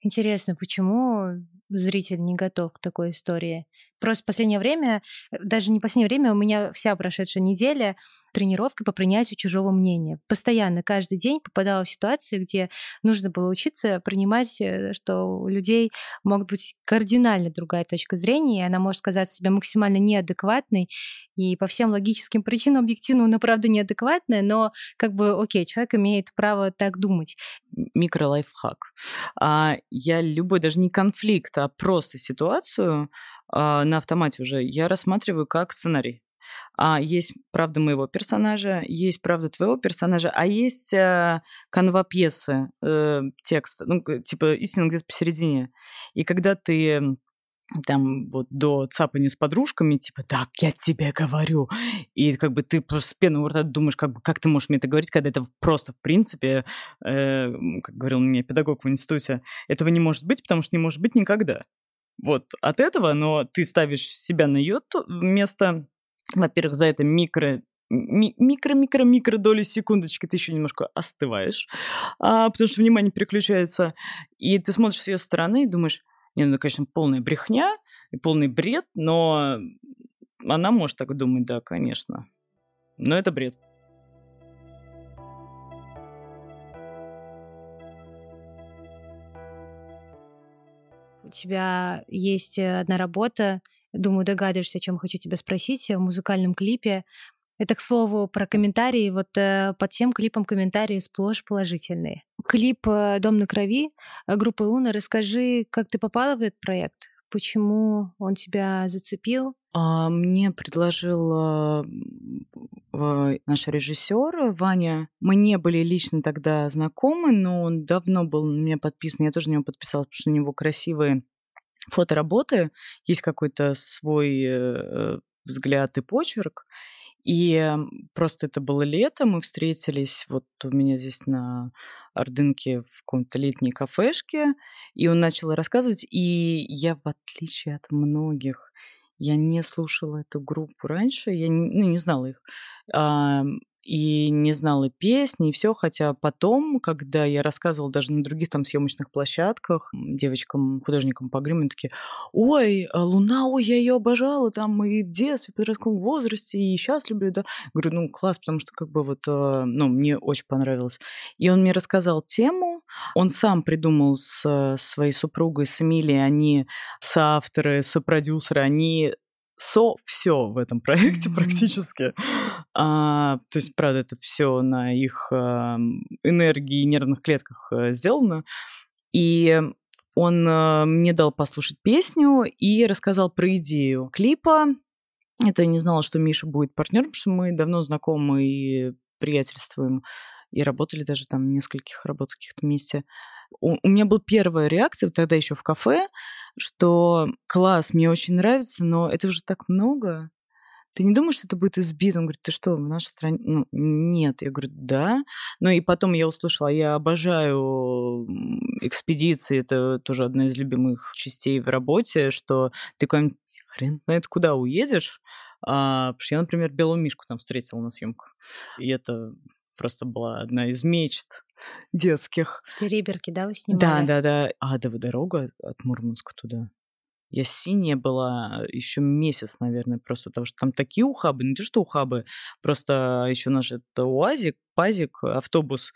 A: Интересно, почему зритель не готов к такой истории? Просто в последнее время, э, даже не в последнее время, у меня вся прошедшая неделя тренировка по принятию чужого мнения. Постоянно, каждый день попадала в ситуации, где нужно было учиться принимать, э, что у людей могут быть кардинально другая точка зрения, и она может казаться себе максимально неадекватной, и по всем логическим причинам объективно она, правда, неадекватная, но как бы, окей, человек имеет право так думать.
B: Микролайфхак. А я любой, даже не конфликт, а просто ситуацию на автомате уже я рассматриваю как сценарий. А есть правда моего персонажа, есть правда твоего персонажа, а есть э, канва пьесы, э, текст, ну, типа истина где-то посередине. И когда ты там вот до цапания с подружками, типа, так, я тебе говорю. И как бы ты просто с пеной у рта думаешь, как бы, как ты можешь мне это говорить, когда это просто, в принципе, э, как говорил мне педагог в институте, этого не может быть, потому что не может быть никогда вот от этого, но ты ставишь себя на ее место, во-первых, за это микро микро-микро-микро доли секундочки ты еще немножко остываешь, а, потому что внимание переключается, и ты смотришь с ее стороны и думаешь, не, ну, конечно, полная брехня и полный бред, но она может так думать, да, конечно. Но это бред.
A: У тебя есть э, одна работа, думаю, догадываешься, о чем хочу тебя спросить, в музыкальном клипе. Это, к слову, про комментарии. Вот э, под тем клипом комментарии сплошь положительные. Клип э, «Дом на крови» группы «Луна». Расскажи, как ты попала в этот проект? Почему он тебя зацепил?
B: А, мне предложил наш режиссер Ваня. Мы не были лично тогда знакомы, но он давно был на меня подписан. Я тоже на него подписалась, потому что у него красивые фотоработы, есть какой-то свой э, взгляд и почерк. И просто это было лето, мы встретились вот у меня здесь на Ордынке в каком-то летней кафешке, и он начал рассказывать, и я, в отличие от многих Я не слушала эту группу раньше, я не, ну, не знала их и не знала песни, и все, хотя потом, когда я рассказывала даже на других там съемочных площадках девочкам, художникам по гриму, такие, ой, а Луна, ой, я ее обожала там и в детстве, в подростковом возрасте, и сейчас люблю, да. Говорю, ну, класс, потому что как бы вот, э, ну, мне очень понравилось. И он мне рассказал тему, он сам придумал с своей супругой, с Эмилией, они соавторы, сопродюсеры, они со все в этом проекте mm-hmm. практически. А, то есть, правда, это все на их а, энергии нервных клетках а, сделано. И он а, мне дал послушать песню и рассказал про идею клипа. Это я не знала, что Миша будет партнером, потому что мы давно знакомы и приятельствуем, и работали даже там в нескольких работах вместе у, у меня была первая реакция тогда еще в кафе, что класс, мне очень нравится, но это уже так много. Ты не думаешь, что это будет избито? Он говорит, ты что, в нашей стране? Ну, нет. Я говорю, да. Но и потом я услышала, я обожаю экспедиции, это тоже одна из любимых частей в работе, что ты куда-нибудь хрен знает куда уедешь, а, потому что я, например, белую мишку там встретила на съемках. И это просто была одна из мечт детских.
A: Териберки, да, вы снимали?
B: Да, да, да. Адова дорога от Мурманска туда. Я синяя была еще месяц, наверное, просто потому что там такие ухабы, не то что ухабы, просто еще наш это УАЗик, пазик, автобус.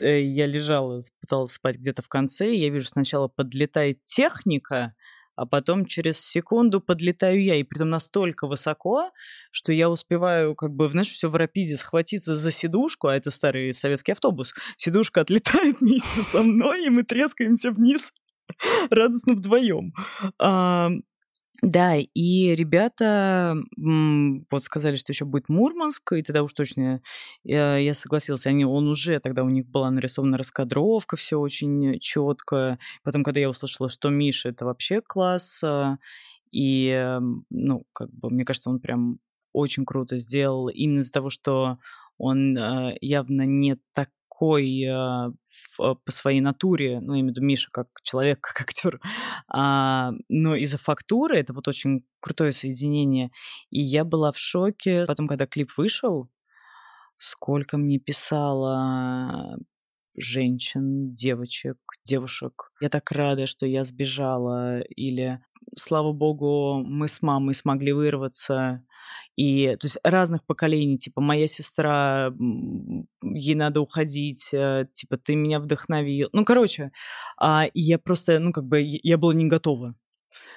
B: Э, я лежала, пыталась спать где-то в конце, и я вижу, сначала подлетает техника, а потом через секунду подлетаю я, и притом настолько высоко, что я успеваю, как бы, знаешь, все в рапиде схватиться за сидушку, а это старый советский автобус. Сидушка отлетает вместе со мной, и мы трескаемся вниз радостно вдвоем. Да, и ребята вот сказали, что еще будет Мурманск, и тогда уж точно я, я согласилась. Они, он уже, тогда у них была нарисована раскадровка, все очень четко. Потом, когда я услышала, что Миша это вообще класс, а, и, ну, как бы, мне кажется, он прям очень круто сделал именно из-за того, что он а, явно не так такой э, в, по своей натуре, ну, я имею в виду Миша как человек, как актер, а, но из-за фактуры это вот очень крутое соединение. И я была в шоке. Потом, когда клип вышел, сколько мне писала женщин, девочек, девушек. Я так рада, что я сбежала. Или, слава богу, мы с мамой смогли вырваться. И то есть разных поколений, типа моя сестра, ей надо уходить, э, типа ты меня вдохновил. Ну, короче, а, и я просто, ну, как бы, я была не готова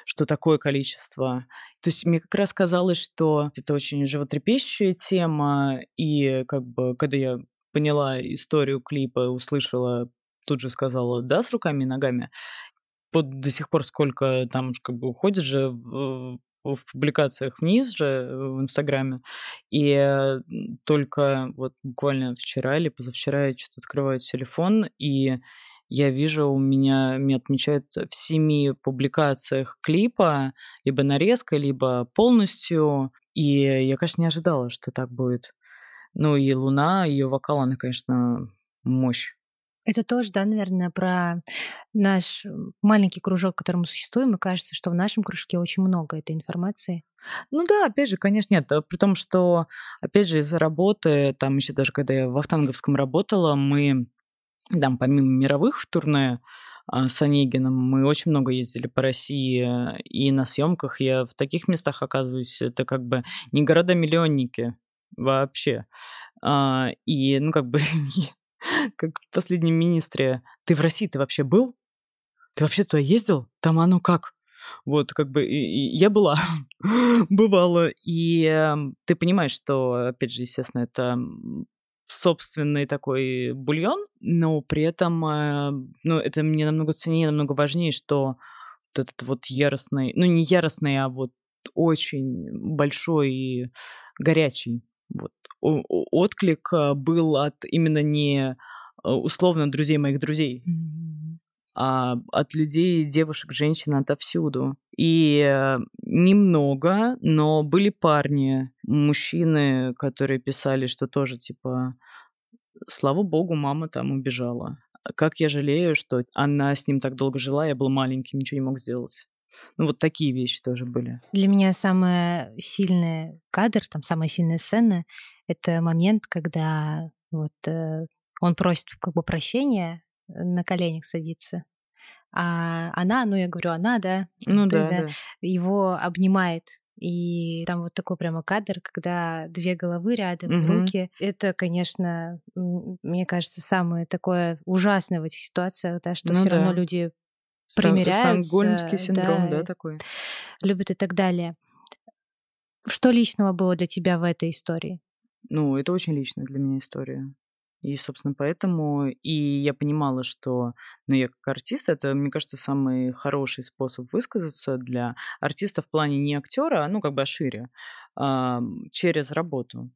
B: что такое количество. То есть мне как раз казалось, что это очень животрепещущая тема, и как бы, когда я поняла историю клипа, услышала, тут же сказала «да» с руками и ногами, вот до сих пор сколько там как бы уходит же в, публикациях вниз же э, в Инстаграме, и только вот буквально вчера или позавчера я что-то открываю телефон, и я вижу, у меня меня отмечают в семи публикациях клипа, либо нарезка, либо полностью. И я, конечно, не ожидала, что так будет. Ну и Луна, ее вокал, она, конечно, мощь.
A: Это тоже, да, наверное, про наш маленький кружок, в котором мы существуем, и кажется, что в нашем кружке очень много этой информации.
B: Ну да, опять же, конечно, нет. При том, что, опять же, из-за работы, там еще даже когда я в Ахтанговском работала, мы, там, помимо мировых турне, а, с Онегином. Мы очень много ездили по России, и на съемках я в таких местах оказываюсь. Это как бы не города-миллионники вообще. А, и, ну, как бы как в последнем министре, ты в России, ты вообще был? Ты вообще туда ездил? Там оно как? Вот, как бы, и, и я была, бывала, и э, ты понимаешь, что, опять же, естественно, это собственный такой бульон, но при этом, э, ну, это мне намного ценнее, намного важнее, что вот этот вот яростный, ну, не яростный, а вот очень большой и горячий вот отклик а, был от именно не а, условно друзей моих друзей, mm-hmm. а от людей, девушек, женщин отовсюду. И э, немного, но были парни, мужчины, которые писали, что тоже типа, слава богу, мама там убежала. Как я жалею, что она с ним так долго жила, я был маленький, ничего не мог сделать. Ну, вот такие вещи тоже были.
A: Для меня самый сильный кадр, там самая сильная сцена — это момент, когда вот э, он просит как бы прощения, э, на коленях садится, а она, ну я говорю, она, да,
B: ну да, да,
A: его обнимает. И там вот такой прямо кадр, когда две головы рядом, угу. руки. Это, конечно, мне кажется, самое такое ужасное в этих ситуациях, да, что ну, все да. равно люди примеряются.
B: Стокгольмский синдром, да, да, такой.
A: Любят и так далее. Что личного было для тебя в этой истории?
B: Ну, это очень личная для меня история. И, собственно, поэтому и я понимала, что, ну, я как артист, это, мне кажется, самый хороший способ высказаться для артиста в плане не актера, а, ну, как бы, а шире, а, через работу.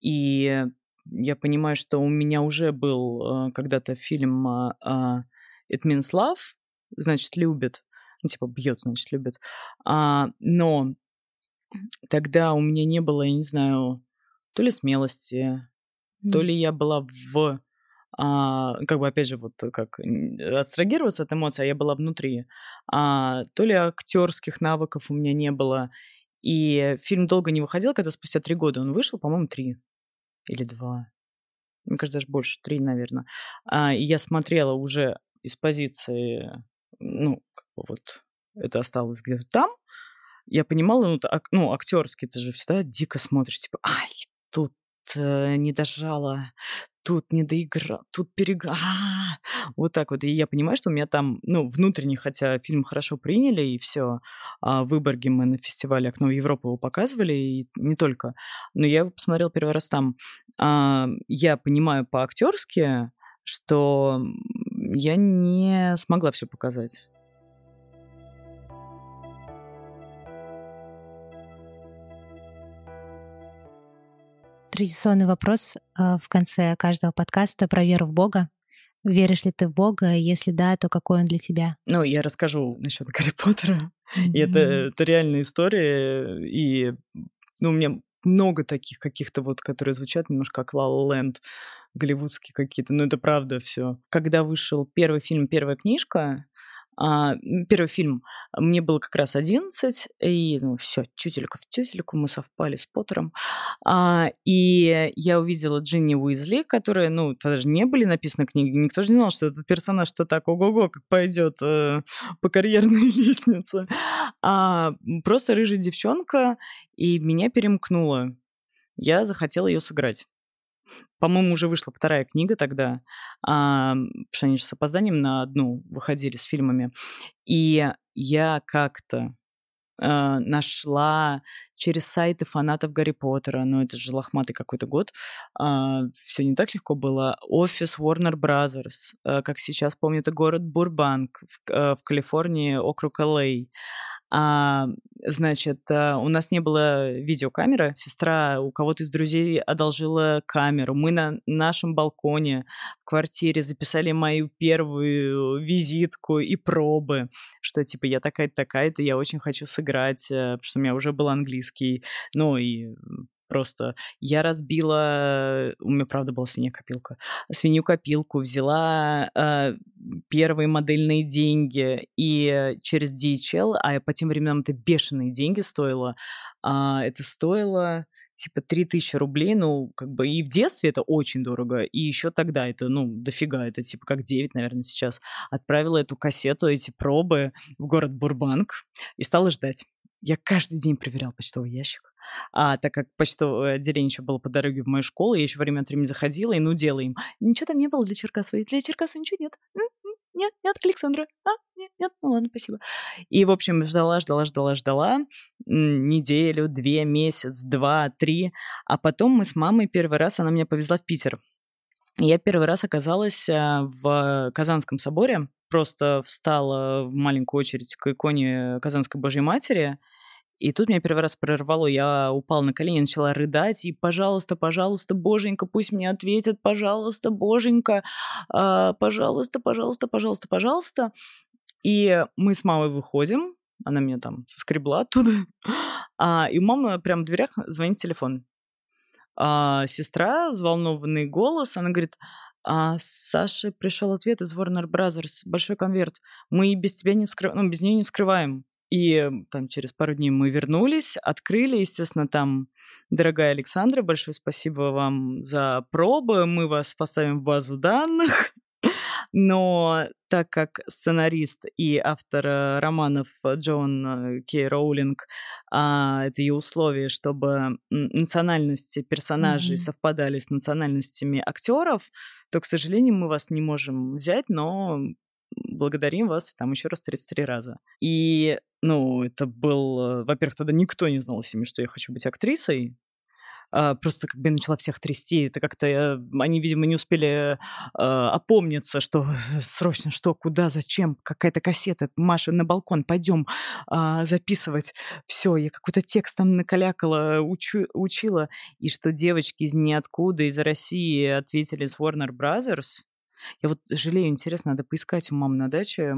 B: И я понимаю, что у меня уже был а, когда-то фильм а, It Means Love, значит, любит, ну, типа, бьет, значит, любит. А, но тогда у меня не было, я не знаю, то ли смелости, то ли я была в а, как бы опять же вот как абстрагироваться от эмоций, а я была внутри, а, то ли актерских навыков у меня не было, и фильм долго не выходил, когда спустя три года он вышел, по-моему, три или два, мне кажется, даже больше, три, наверное. А, и я смотрела уже из позиции, ну, как бы вот это осталось где-то там, я понимала, ну, ак- ну актерский ты же всегда дико смотришь, типа, ай, тут э, не дожала, тут не доиграл, тут переграл. Вот так вот. И я понимаю, что у меня там, ну, внутренне, хотя фильм хорошо приняли, и все, а в Выборге мы на фестивале «Окно в Европу» его показывали, и не только. Но я его посмотрел первый раз там. А, я понимаю по-актерски, что я не смогла все показать.
A: Традиционный вопрос э, в конце каждого подкаста про веру в Бога. Веришь ли ты в Бога? Если да, то какой он для тебя?
B: Ну, я расскажу насчет Гарри Поттера. Mm-hmm. И это, это реальная история. И ну, у меня много таких каких-то вот, которые звучат немножко как La La голливудские какие-то. Но это правда все. Когда вышел первый фильм, первая книжка, а, первый фильм мне было как раз 11, и ну все, тютелька в тютельку, мы совпали с Поттером. А, и я увидела Джинни Уизли, которая, ну, даже не были написаны книги, никто же не знал, что этот персонаж-то так ого-го, как пойдет э, по карьерной лестнице. А, просто рыжая девчонка, и меня перемкнуло. Я захотела ее сыграть. По-моему, уже вышла вторая книга тогда, а, же с опозданием на одну выходили с фильмами. И я как-то э, нашла через сайты фанатов Гарри Поттера, ну это же лохматый какой-то год, а, все не так легко было, офис Warner Brothers, э, как сейчас помню, это город Бурбанк в, э, в Калифорнии, округ Л.А. А, значит, э, у нас не было видеокамеры. Сестра у кого-то из друзей одолжила камеру. Мы на нашем балконе в квартире записали мою первую визитку и пробы, что типа я такая-то, такая-то, я очень хочу сыграть, э, потому что у меня уже был английский. Ну и просто. Я разбила, у меня правда была свинья-копилка, свинью-копилку, взяла э, первые модельные деньги и через DHL, а по тем временам это бешеные деньги стоило, а, это стоило типа 3000 рублей, ну, как бы и в детстве это очень дорого, и еще тогда это, ну, дофига, это типа как 9, наверное, сейчас. Отправила эту кассету, эти пробы в город Бурбанк и стала ждать. Я каждый день проверял почтовый ящик а, так как почтовое отделение еще было по дороге в мою школу, я еще время от времени заходила и ну им. Ничего там не было для Черкасова. Для Черкасова ничего нет. Нет, нет, Александра. А, нет, нет, ну ладно, спасибо. И, в общем, ждала, ждала, ждала, ждала неделю, две, месяц, два, три. А потом мы с мамой первый раз, она меня повезла в Питер. Я первый раз оказалась а, в Казанском соборе, просто встала в маленькую очередь к иконе Казанской Божьей Матери, и тут меня первый раз прорвало, я упала на колени, начала рыдать, и пожалуйста, пожалуйста, боженька, пусть мне ответят, пожалуйста, боженька, э, пожалуйста, пожалуйста, пожалуйста, пожалуйста. И мы с мамой выходим, она меня там скребла оттуда, а, и у мамы прямо в дверях звонит телефон. А, сестра, взволнованный голос, она говорит, а Саше пришел ответ из Warner Brothers, большой конверт. Мы без тебя не вскрываем, ну, без нее не вскрываем. И там через пару дней мы вернулись, открыли, естественно, там, дорогая Александра, большое спасибо вам за пробы, мы вас поставим в базу данных. Но так как сценарист и автор э, романов Джон э, Кей Роулинг, а, это ее условие, чтобы национальности персонажей mm-hmm. совпадали с национальностями актеров, то, к сожалению, мы вас не можем взять, но благодарим вас там еще раз 33 раза. И, ну, это был... Э, во-первых, тогда никто не знал о себе, что я хочу быть актрисой. А, просто как бы начала всех трясти. Это как-то э, они, видимо, не успели а, опомниться, что срочно, что, куда, зачем, какая-то кассета, Маша, на балкон, пойдем а, записывать. Все, я какой-то текст там накалякала, учу, учила. И что девочки из ниоткуда, из России ответили с Warner Brothers, я вот жалею, интересно, надо поискать у мамы на даче,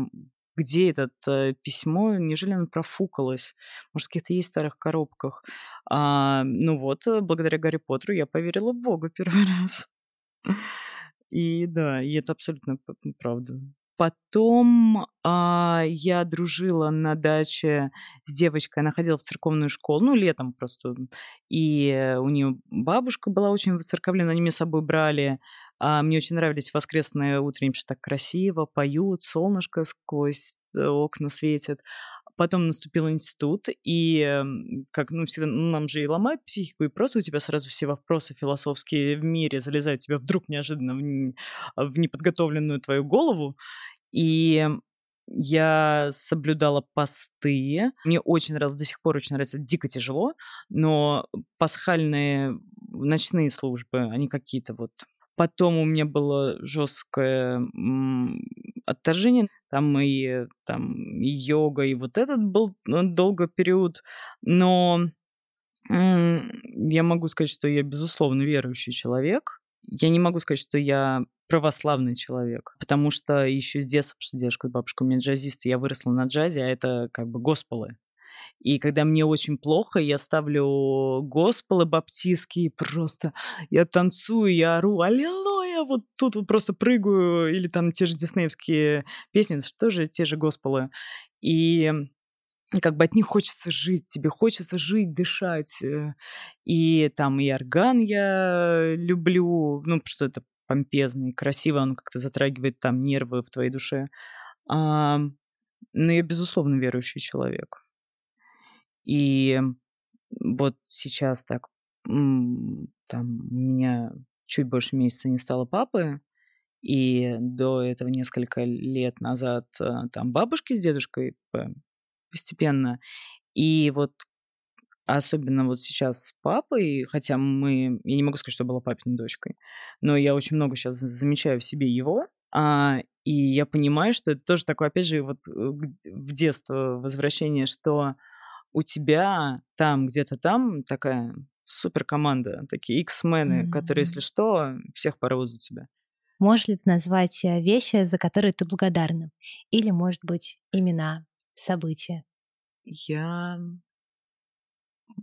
B: где это э, письмо, неужели оно профукалось? Может, в каких-то есть старых коробках? А, ну вот, э, благодаря Гарри Поттеру я поверила в Бога первый раз. И да, и это абсолютно правда. Потом а, я дружила на даче с девочкой, она ходила в церковную школу, ну, летом просто. И у нее бабушка была очень воцерковлена, они меня с собой брали. А, мне очень нравились воскресные утренние, потому что так красиво, поют, солнышко сквозь э, окна светит. Потом наступил институт, и, как, ну, всегда, ну, нам же и ломают психику, и просто у тебя сразу все вопросы философские в мире залезают тебе вдруг неожиданно в, в неподготовленную твою голову. И я соблюдала посты. Мне очень нравилось, до сих пор очень нравится, дико тяжело, но пасхальные ночные службы, они какие-то вот Потом у меня было жесткое отторжение. Там и, там и йога, и вот этот был ну, долгий период. Но я могу сказать, что я, безусловно, верующий человек. Я не могу сказать, что я православный человек, потому что еще с детства, потому что дедушка и бабушка у меня джазисты, я выросла на джазе, а это как бы госполы. И когда мне очень плохо, я ставлю госполы баптистские, просто я танцую, я ору, аллилуйя, вот тут вот просто прыгаю, или там те же диснеевские песни, что же те же госполы. И как бы от них хочется жить, тебе хочется жить, дышать. Э. И там и орган я люблю, ну, что это помпезный, красиво, он как-то затрагивает там нервы в твоей душе. А, но я, безусловно, верующий человек. И вот сейчас так, там у меня чуть больше месяца не стало папы, и до этого несколько лет назад э, там бабушки с дедушкой постепенно. И вот особенно вот сейчас с папой, хотя мы, я не могу сказать, что была папиной дочкой, но я очень много сейчас замечаю в себе его, а, и я понимаю, что это тоже такое, опять же, вот э, в детство возвращение, что у тебя там, где-то там такая супер команда, такие X-мены, mm-hmm. которые, если что, всех порвут за тебя.
A: Можешь ли ты назвать э, вещи, за которые ты благодарна? Или, может быть, имена, события?
B: Я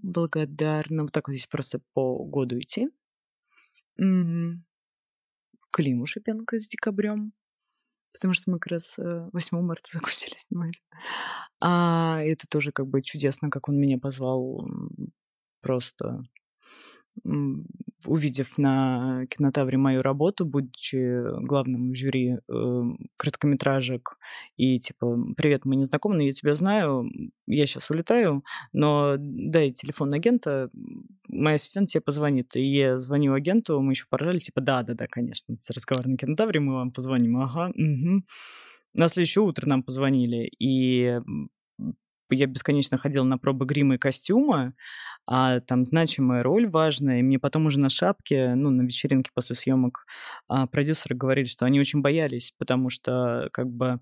B: благодарна. Вот так вот здесь просто по году идти. Климу Шипенко с декабрем потому что мы как раз 8 э, марта закончили снимать. А это тоже как бы чудесно, как он меня позвал просто увидев на кинотавре мою работу, будучи главным жюри э, короткометражек, и типа, привет, мы не знакомы, но я тебя знаю, я сейчас улетаю, но дай телефон агента, моя ассистент тебе позвонит. И я звоню агенту, мы еще поржали, типа, да-да-да, конечно, с разговор на кинотавре мы вам позвоним, ага, угу. На следующее утро нам позвонили, и я бесконечно ходила на пробы грима и костюма, а там значимая роль важная. И мне потом уже на шапке, ну, на вечеринке после съемок а, продюсеры говорили, что они очень боялись, потому что как бы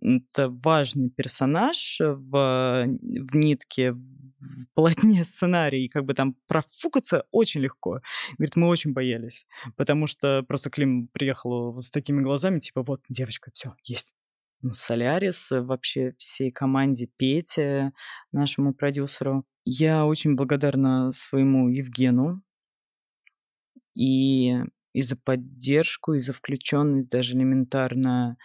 B: это важный персонаж в, в нитке, в полотне сценария, и как бы там профукаться очень легко. Говорит, мы очень боялись, потому что просто Клим приехал с такими глазами, типа, вот, девочка, все, есть ну, Солярис, э, вообще всей команде Пете, нашему продюсеру. Я очень благодарна своему Евгену и, и за поддержку, и за включенность даже элементарно.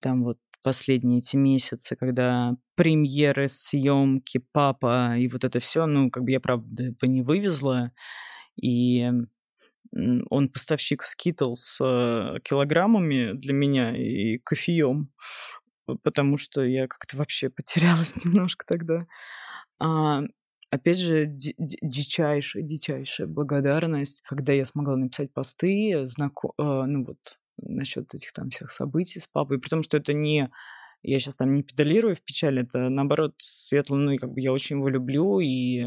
B: Там вот последние эти месяцы, когда премьеры, съемки, папа и вот это все, ну, как бы я, правда, бы не вывезла. И он поставщик скитл с э, килограммами для меня и кофеем, потому что я как-то вообще потерялась немножко тогда. А, опять же, дичайшая, дичайшая благодарность, когда я смогла написать посты, знако... Э, ну вот, насчет этих там всех событий с папой, при том, что это не я сейчас там не педалирую в печали, это наоборот светло, ну и как бы я очень его люблю, и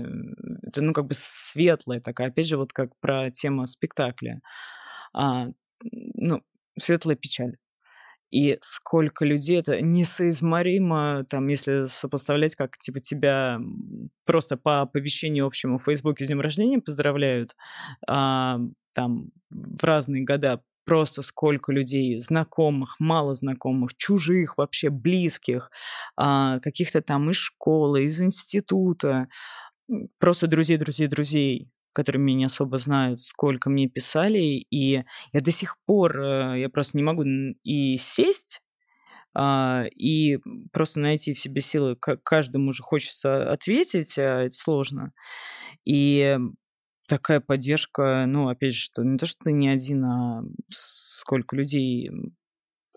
B: это ну как бы светлая такая, опять же вот как про тему спектакля, а, ну светлая печаль. И сколько людей, это несоизмеримо, там, если сопоставлять, как, типа, тебя просто по оповещению общему в Фейсбуке с днем рождения поздравляют, а, там, в разные года просто сколько людей, знакомых, мало знакомых, чужих вообще, близких, а, каких-то там из школы, из института, просто друзей, друзей, друзей, которые меня не особо знают, сколько мне писали, и я до сих пор, э, я просто не могу и сесть, а, и просто найти в себе силы, каждому же хочется ответить, а это сложно. И такая поддержка, ну, опять же, что не то, что ты не один, а сколько людей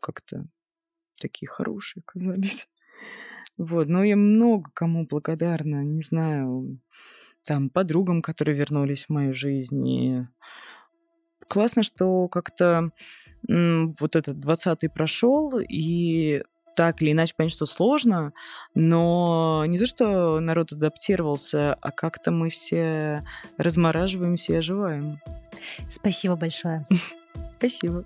B: как-то такие хорошие оказались. Вот, но я много кому благодарна, не знаю, там, подругам, которые вернулись в мою жизнь. И классно, что как-то вот этот 20-й прошел, и так или иначе, понятно, что сложно, но не то, что народ адаптировался, а как-то мы все размораживаемся и оживаем.
A: Спасибо большое.
B: Спасибо.